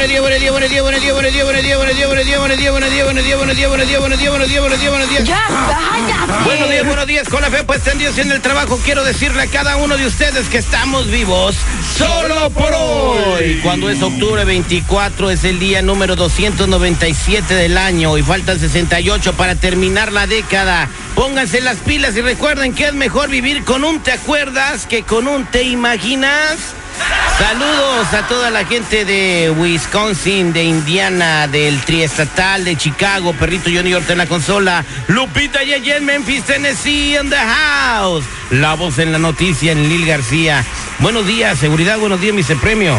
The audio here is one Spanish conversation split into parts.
Buenos días, buenos días, buenos días, buenos días, buenos días, buenos días, buenos días, buenos días, buenos días, buenos días, buenos días, buenos días, buenos días, buenos días, buenos días, buenos días, buenos días, buenos días. Ya buenos días, con la fe puesta en Dios y en el trabajo, quiero decirle a cada uno de ustedes que estamos vivos solo por hoy. Cuando es octubre 24, es el día número 297 del año y faltan 68 para terminar la década. Pónganse las pilas y recuerden que es mejor vivir con un te acuerdas que con un te imaginas. Saludos a toda la gente de Wisconsin, de Indiana, del Triestatal, de Chicago, Perrito Johnny Orta en la consola, Lupita Yeye en Memphis, Tennessee, in the house. La voz en la noticia en Lil García. Buenos días, seguridad, buenos días, Mr. Premio.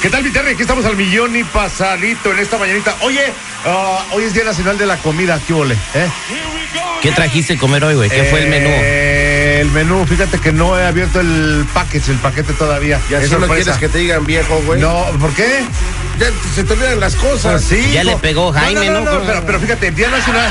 ¿Qué tal, Viterre? Aquí estamos al millón y pasadito en esta mañanita. Oye, ah, hoy es Día Nacional de la Comida, ¿qué ole? ¿Eh? ¿Qué trajiste comer hoy, güey? ¿Qué fue el menú? El menú, fíjate que no he abierto el package, el paquete todavía. Y así Es no sorpresa. quieres que te digan viejo, güey. No, ¿por qué? Ya se te olvidan las cosas. Pues sí. Ya le pegó Jaime, ¿no? pero, pero fíjate, Día Nacional.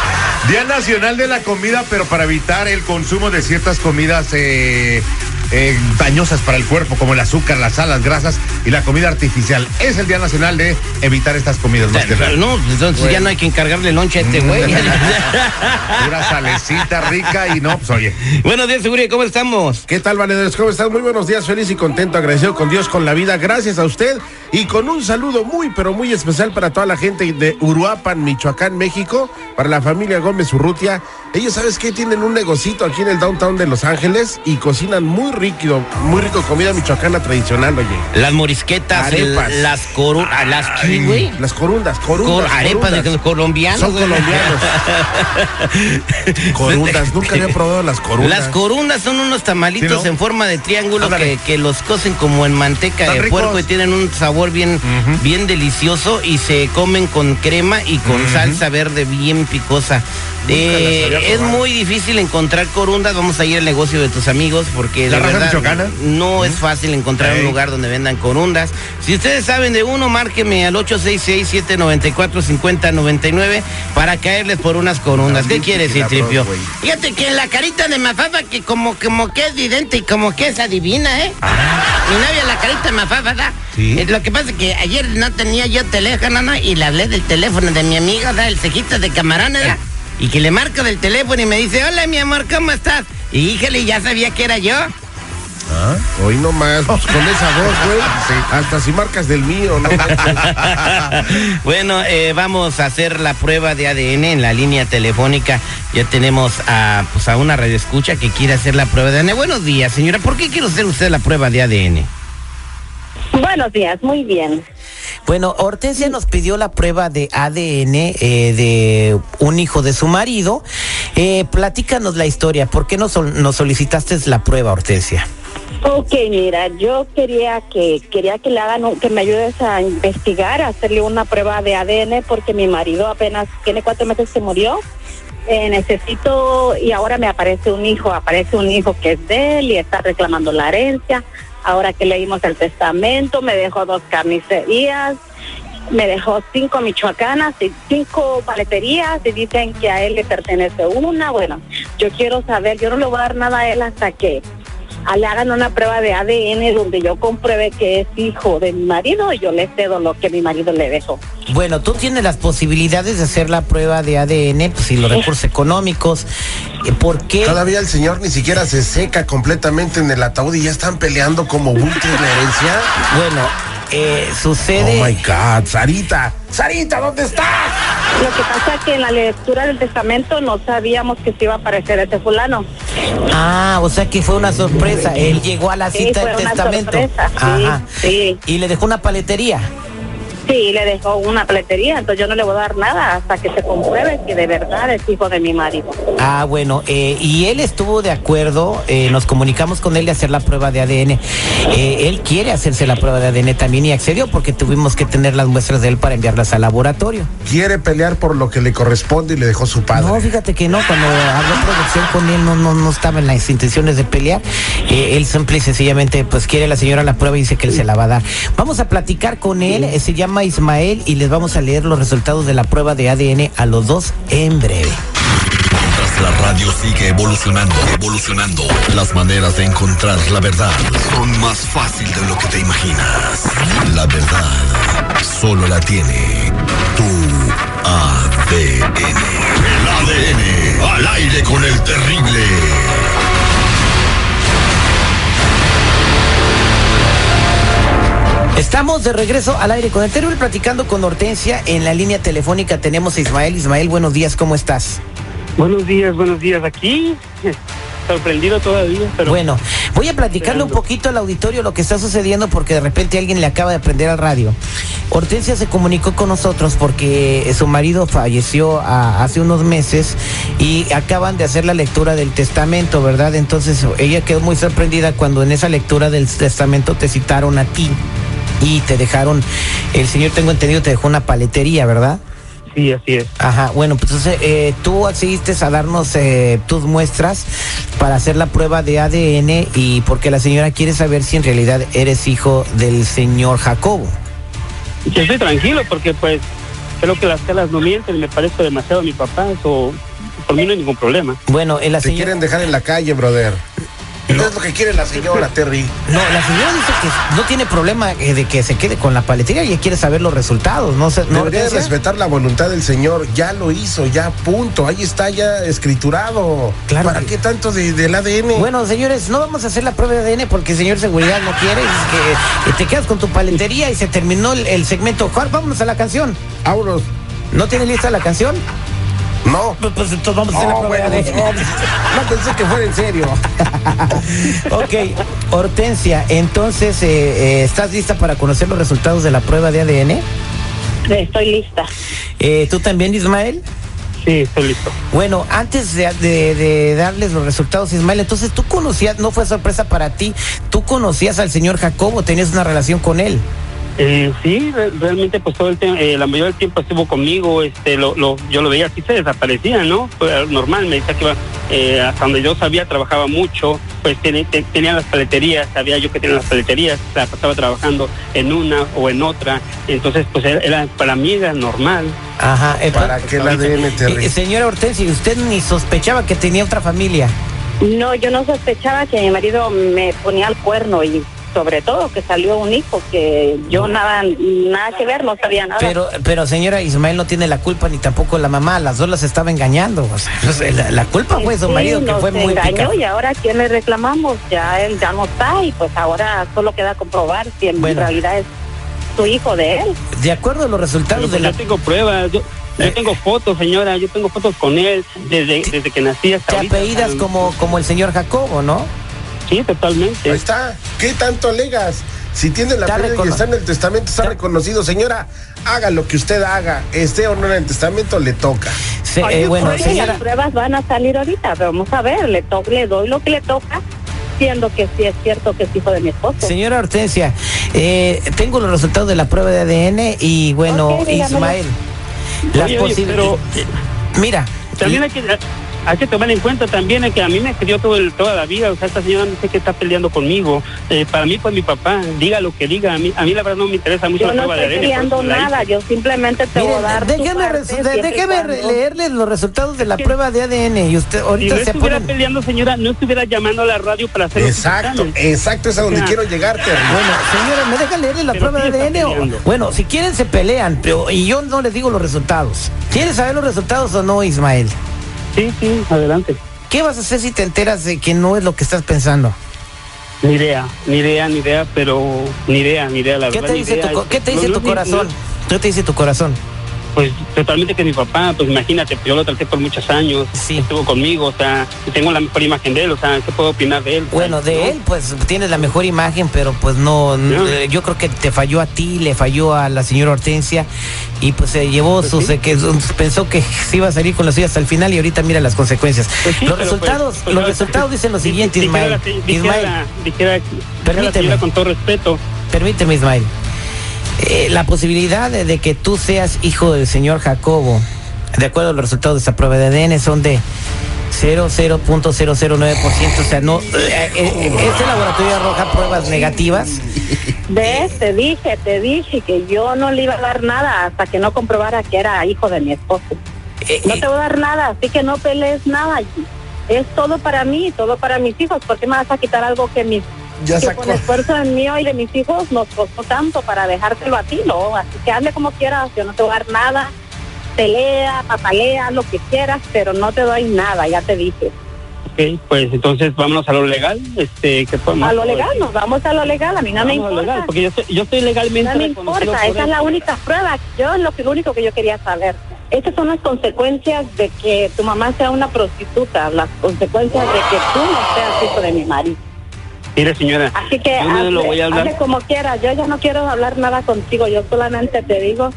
Día Nacional de la Comida, pero para evitar el consumo de ciertas comidas eh, eh, dañosas para el cuerpo, como el azúcar, las sal, las grasas y la comida artificial. Es el Día Nacional de evitar estas comidas más que nada. No, entonces ya no hay que encargarle loncha a este güey. Pura salecita rica y no, pues oye. Buenos días, seguridad, ¿cómo estamos? ¿Qué tal, valedores? ¿Cómo están? Muy buenos días, feliz y contento, agradecido con Dios, con la vida. Gracias a usted y con un saludo muy, pero muy especial para toda la gente de Uruapan, Michoacán, México, para la familia Gómez Urrutia. Ellos, ¿sabes qué? Tienen un negocito aquí en el downtown de Los Ángeles y cocinan muy rico, muy rico comida michoacana tradicional, oye. Las morisquetas, Arepas. el- las corunas, las ¿qué, güey? Las corundas, Cor- corundas. arepas de corundas. los colombianos. Son colombianos. corundas, nunca había probado las corundas. Las corundas son unos tamalitos ¿Sí, no? en forma de triángulo que, que los cocen como en manteca de ricos. puerco y tienen un sabor bien, bien delicioso y se comen con crema y con salsa verde bien picosa. Las había es muy difícil encontrar corundas, vamos a ir al negocio de tus amigos porque ¿La de raza verdad michoacana? no es fácil encontrar un lugar donde vendan corundas. Si ustedes saben de uno, márqueme al 866-794-5099 para caerles por unas corundas. ¿Qué quieres, Citripio? Fíjate que la carita de Mafafa que como, como que es vidente y como que es adivina, ¿eh? Mi novia la carita de Mafafa. Sí. Eh, Lo que pasa es que ayer no tenía yo teléfono, ¿no? Y le hablé del teléfono de mi amigo, ¿verdad? El cejito de camarón, ¿verdad? Y que le marco del teléfono y me dice, hola, mi amor, ¿cómo estás? Y híjole, ya sabía que era yo. Ah, Hoy nomás, pues, con esa voz, güey. Hasta si marcas del mío, ¿no? bueno, eh, vamos a hacer la prueba de ADN en la línea telefónica. Ya tenemos a, pues, a una radioescucha que quiere hacer la prueba de ADN. Buenos días, señora. ¿Por qué quiere hacer usted la prueba de ADN? Buenos días, muy bien. Bueno, Hortensia nos pidió la prueba de ADN eh, de un hijo de su marido. Eh, platícanos la historia. ¿Por qué nos, nos solicitaste la prueba, Hortensia? Ok, mira, yo quería que quería que le hagan que me ayudes a investigar, a hacerle una prueba de ADN porque mi marido apenas tiene cuatro meses que murió. Eh, necesito y ahora me aparece un hijo, aparece un hijo que es de él y está reclamando la herencia. Ahora que leímos el testamento, me dejó dos carnicerías, me dejó cinco michoacanas y cinco paleterías y dicen que a él le pertenece una. Bueno, yo quiero saber, yo no le voy a dar nada a él hasta que le hagan una prueba de ADN donde yo compruebe que es hijo de mi marido y yo le cedo lo que mi marido le dejó. Bueno, tú tienes las posibilidades de hacer la prueba de ADN pues, y los recursos económicos. Eh, ¿Por qué? Todavía el señor ni siquiera se seca completamente en el ataúd y ya están peleando como buitres la herencia. Bueno, eh, sucede... Oh my God, Sarita. Sarita, ¿dónde estás? Lo que pasa es que en la lectura del testamento no sabíamos que se iba a aparecer ese fulano. Ah, o sea que fue una sorpresa. Él llegó a la Sí, cita fue del una testamento. sorpresa, sí, sí. Y le dejó una paletería. Sí, le dejó una paletería, entonces yo no le voy a dar nada hasta que se compruebe que de verdad es hijo de mi marido. Ah, bueno, eh, y él estuvo de acuerdo, eh, nos comunicamos con él de hacer la prueba de ADN. Eh, él quiere hacerse la prueba de ADN también y accedió porque tuvimos que tener las muestras de él para enviarlas al laboratorio. Quiere pelear por lo que le corresponde y le dejó su padre. No, fíjate que no, cuando habló producción con él no, no, no estaba en las intenciones de pelear. Eh, él simple y sencillamente pues quiere la señora la prueba y dice que él se la va a dar. Vamos a platicar con él, eh, se llama Ismael y les vamos a leer los resultados de la prueba de ADN a los dos en breve. Mientras la radio sigue evolucionando, evolucionando, las maneras de encontrar la verdad son más fácil de lo que te imaginas. La verdad solo la tiene tu ADN. El ADN al aire con el terrible. Estamos de regreso al aire con el terrible platicando con Hortensia. En la línea telefónica tenemos a Ismael. Ismael, buenos días, ¿cómo estás? Buenos días, buenos días. Aquí, sorprendido todavía, pero Bueno, voy a platicarle un poquito al auditorio lo que está sucediendo porque de repente alguien le acaba de prender al radio. Hortensia se comunicó con nosotros porque su marido falleció a- hace unos meses y acaban de hacer la lectura del testamento, ¿verdad? Entonces ella quedó muy sorprendida cuando en esa lectura del testamento te citaron a ti y te dejaron, el señor tengo entendido te dejó una paletería, ¿verdad? sí, así es. Ajá, bueno, pues entonces eh, tú accediste a darnos eh, tus muestras para hacer la prueba de ADN y porque la señora quiere saber si en realidad eres hijo del señor Jacobo. Yo estoy tranquilo porque pues creo que las telas no mienten, me parezco demasiado a mi papá, eso por mí no hay ningún problema. Bueno, eh, la Te señora... quieren dejar en la calle, brother. ¿Qué es lo que quiere la señora, Terry? No, la señora dice que no tiene problema eh, de que se quede con la paletería y quiere saber los resultados. No sé, no Debería respetar la voluntad del señor. Ya lo hizo, ya punto. Ahí está ya escriturado. Claro ¿Para que- qué tanto de- del ADN? Bueno, señores, no vamos a hacer la prueba de ADN porque el señor seguridad no quiere. Dice que te quedas con tu paletería y se terminó el, el segmento. Juan, vámonos a la canción. Vámonos. ¿No tiene lista la canción? No. Pues, pues, entonces vamos a hacer la No, prueba bueno, de no, ADN. no pensé que fuera en serio. ok, Hortensia, entonces, eh, eh, ¿estás lista para conocer los resultados de la prueba de ADN? Estoy lista. Eh, ¿Tú también, Ismael? Sí, estoy listo. Bueno, antes de, de- de darles los resultados, Ismael, entonces tú conocías, no fue sorpresa para ti, tú conocías al señor Jacobo, tenías una relación con él. Eh, sí, re- realmente pues todo el tiempo, eh, la mayoría del tiempo estuvo conmigo, este, lo, lo, yo lo veía así, se desaparecía, ¿no? Fue normal, me decía que iba, eh, hasta donde yo sabía trabajaba mucho, pues tiene- te- tenía las paleterías, sabía yo que tenía las paleterías, la pasaba trabajando en una o en otra, entonces pues era, era- para mí era normal. Ajá. eh, ¿Para qué ADN, Terry? eh, señora Hortensia, usted ni sospechaba que tenía otra familia. No, yo no sospechaba que mi marido me ponía el cuerno y sobre todo que salió un hijo que yo nada nada que ver, no sabía nada. Pero, pero señora Ismael no tiene la culpa ni tampoco la mamá, las dos las estaba engañando. O sea, pues, la, la culpa fue su Sí, marido que nos fue muy engañó y ahora quién le reclamamos, ya él ya no está y pues ahora solo queda comprobar si en Bueno. realidad es su hijo de él. De acuerdo a los Pero, resultados de la yo tengo pruebas, yo, yo tengo fotos, señora, yo tengo fotos con él desde, desde que nací hasta te apellidas como, como el señor Jacobo, ¿no? Sí, totalmente. Ahí está. ¿Qué tanto alegas? Si tiene la prueba y está en el testamento, está Está- reconocido. Señora, haga lo que usted haga. Esté o no en el testamento, le toca. Oye, eh, bueno, pues, señora, las pruebas van a salir ahorita, pero vamos a ver, le, to- le doy lo que le toca, siendo que sí es cierto que es hijo de mi esposo. señora Hortensia, eh, tengo los resultados de la prueba de ADN y bueno, Ok, dígamelo. Ismael, las posibilidades. Mira, También hay que, hay que tomar en cuenta también que a mí me crió todo el, toda la vida, o sea, esta señora no sé qué está peleando conmigo. Eh, para mí, pues mi papá, diga lo que diga, a mí, a mí la verdad no me interesa mucho Yo la no prueba de estoy hice. nada, yo simplemente te voy a miren, dar tu déjeme, parte, cuando- leerles los resultados de la ¿Qué? prueba de ADN y usted Si no ahorita se estuviera peleando, señora, no estuviera llamando a la radio para hacer Exacto, exacto, es a donde quiero llegar, Terry. Bueno, señora, ¿me dejan leerles la Pero prueba de ADN? o-. Bueno, si quieren se pelean, pero y yo no les digo los resultados. ¿Quieres saber los resultados o no, Ismael? Sí, sí, adelante. ¿Qué vas a hacer si te enteras de que no es lo que estás pensando? Ni idea, ni idea, ni idea, pero ni idea, ni idea, la ¿Qué verdad. te ni dice idea. tu, co- ¿qué te dice tu corazón? ¿Qué te dice tu corazón? Pues totalmente que mi papá, pues imagínate, yo lo traté por muchos años, Sí. estuvo conmigo, o sea, tengo la mejor imagen de él, o sea, ¿qué puedo opinar de él? Bueno, de él, pues tienes la mejor imagen, pero pues no, eh, yo creo que te falló a ti, le falló a la señora Hortensia y pues se llevó Pues sus, sí. que pensó que se iba a salir con la suya hasta el final y ahorita mira las consecuencias. Pues sí, los pues, resultados, pues, los resultados dicen lo siguiente, dijera Ismael. dijera Ismael, dijera- Permíteme. con todo respeto, permíteme, Ismael. Eh, la posibilidad de, de que tú seas hijo del señor Jacobo, de acuerdo a los resultados de esta prueba de ADN, son de 0,0.009%. O sea, no. eh, eh, este laboratorio arroja pruebas negativas. ¿Ves? Te dije, te dije que yo no le iba a dar nada hasta que no comprobara que era hijo de mi esposo. Eh, No eh, te voy a dar nada, así que no pelees nada. Es todo para mí, todo para mis hijos. ¿Por qué me vas a quitar algo que mis Ya que sacó. con esfuerzo de mío y de mis hijos nos costó tanto para dejártelo a ti, no? Así que hazle como quieras, yo no te voy a dar nada. Pelea, papalea, lo que quieras, pero no te doy nada, ya te dije. ok, pues entonces vámonos a lo legal, este, ¿qué podemos A lo legal, nos vamos a lo legal, a mí no me Vamos a lo importa. legal, porque yo estoy, yo estoy legalmente No me importa, por esa es la única prueba. Yo lo, que, lo único que yo quería saber. Estas son las consecuencias de que tu mamá sea una prostituta, las consecuencias de que tú no seas hijo de mi marido. Mire, señora, Así que yo no lo voy a hazle, hablar. hazle como quieras. Yo ya no quiero hablar nada contigo. Yo solamente te digo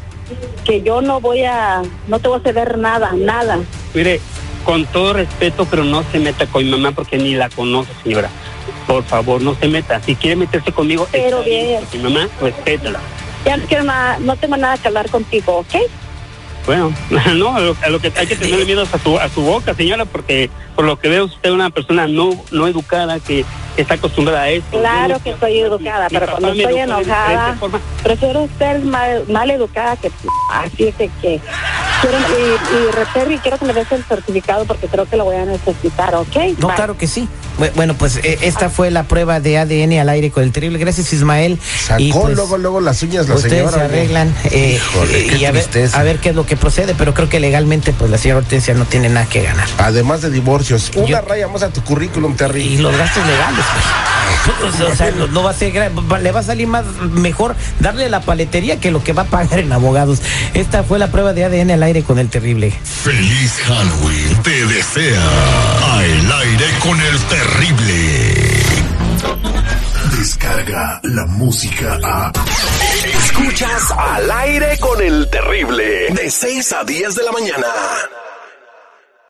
que yo no voy a, no te voy a ceder nada, nada. Mire, con todo respeto, pero no se meta con mi mamá porque ni la conoce, señora. Por favor, no se meta. Si quiere meterse conmigo, Pero bien, bien. porque mi mamá, respétala. Ya no quiero nada, no tengo nada que hablar contigo, ¿ok? Bueno, no, a lo, a lo que hay que tenerle miedo es a su, a su boca, señora, porque por lo que veo usted es una persona no, no educada que está acostumbrada a esto. Claro que soy educada, mi pero cuando me estoy enojada, prefiero ser mal, mal educada que así es de que quiero y, y Reterri, quiero que me des el certificado porque creo que lo voy a necesitar, ¿ok? No, Bye. claro que sí. Bu- Bueno, pues eh, esta fue la prueba de ADN al aire con el terrible. Gracias, Ismael. Sacó Y, pues, luego, luego las uñas la Ustedes señora. se arreglan eh, Híjole, eh, y a ver, a ver qué es lo que procede, pero creo que legalmente pues la señora Hortensia no tiene nada que ganar. Además de una Yo- raya más a tu currículum, Terry. Y los gastos legales, pues. O sea, no, no va a ser le va a salir más mejor darle la paletería que lo que va a pagar en abogados. Esta fue la prueba de ADN al aire con el terrible. Feliz Halloween te desea a el aire con el terrible. Descarga la música a. Escuchas al aire con el terrible. De 6 a 10 de la mañana.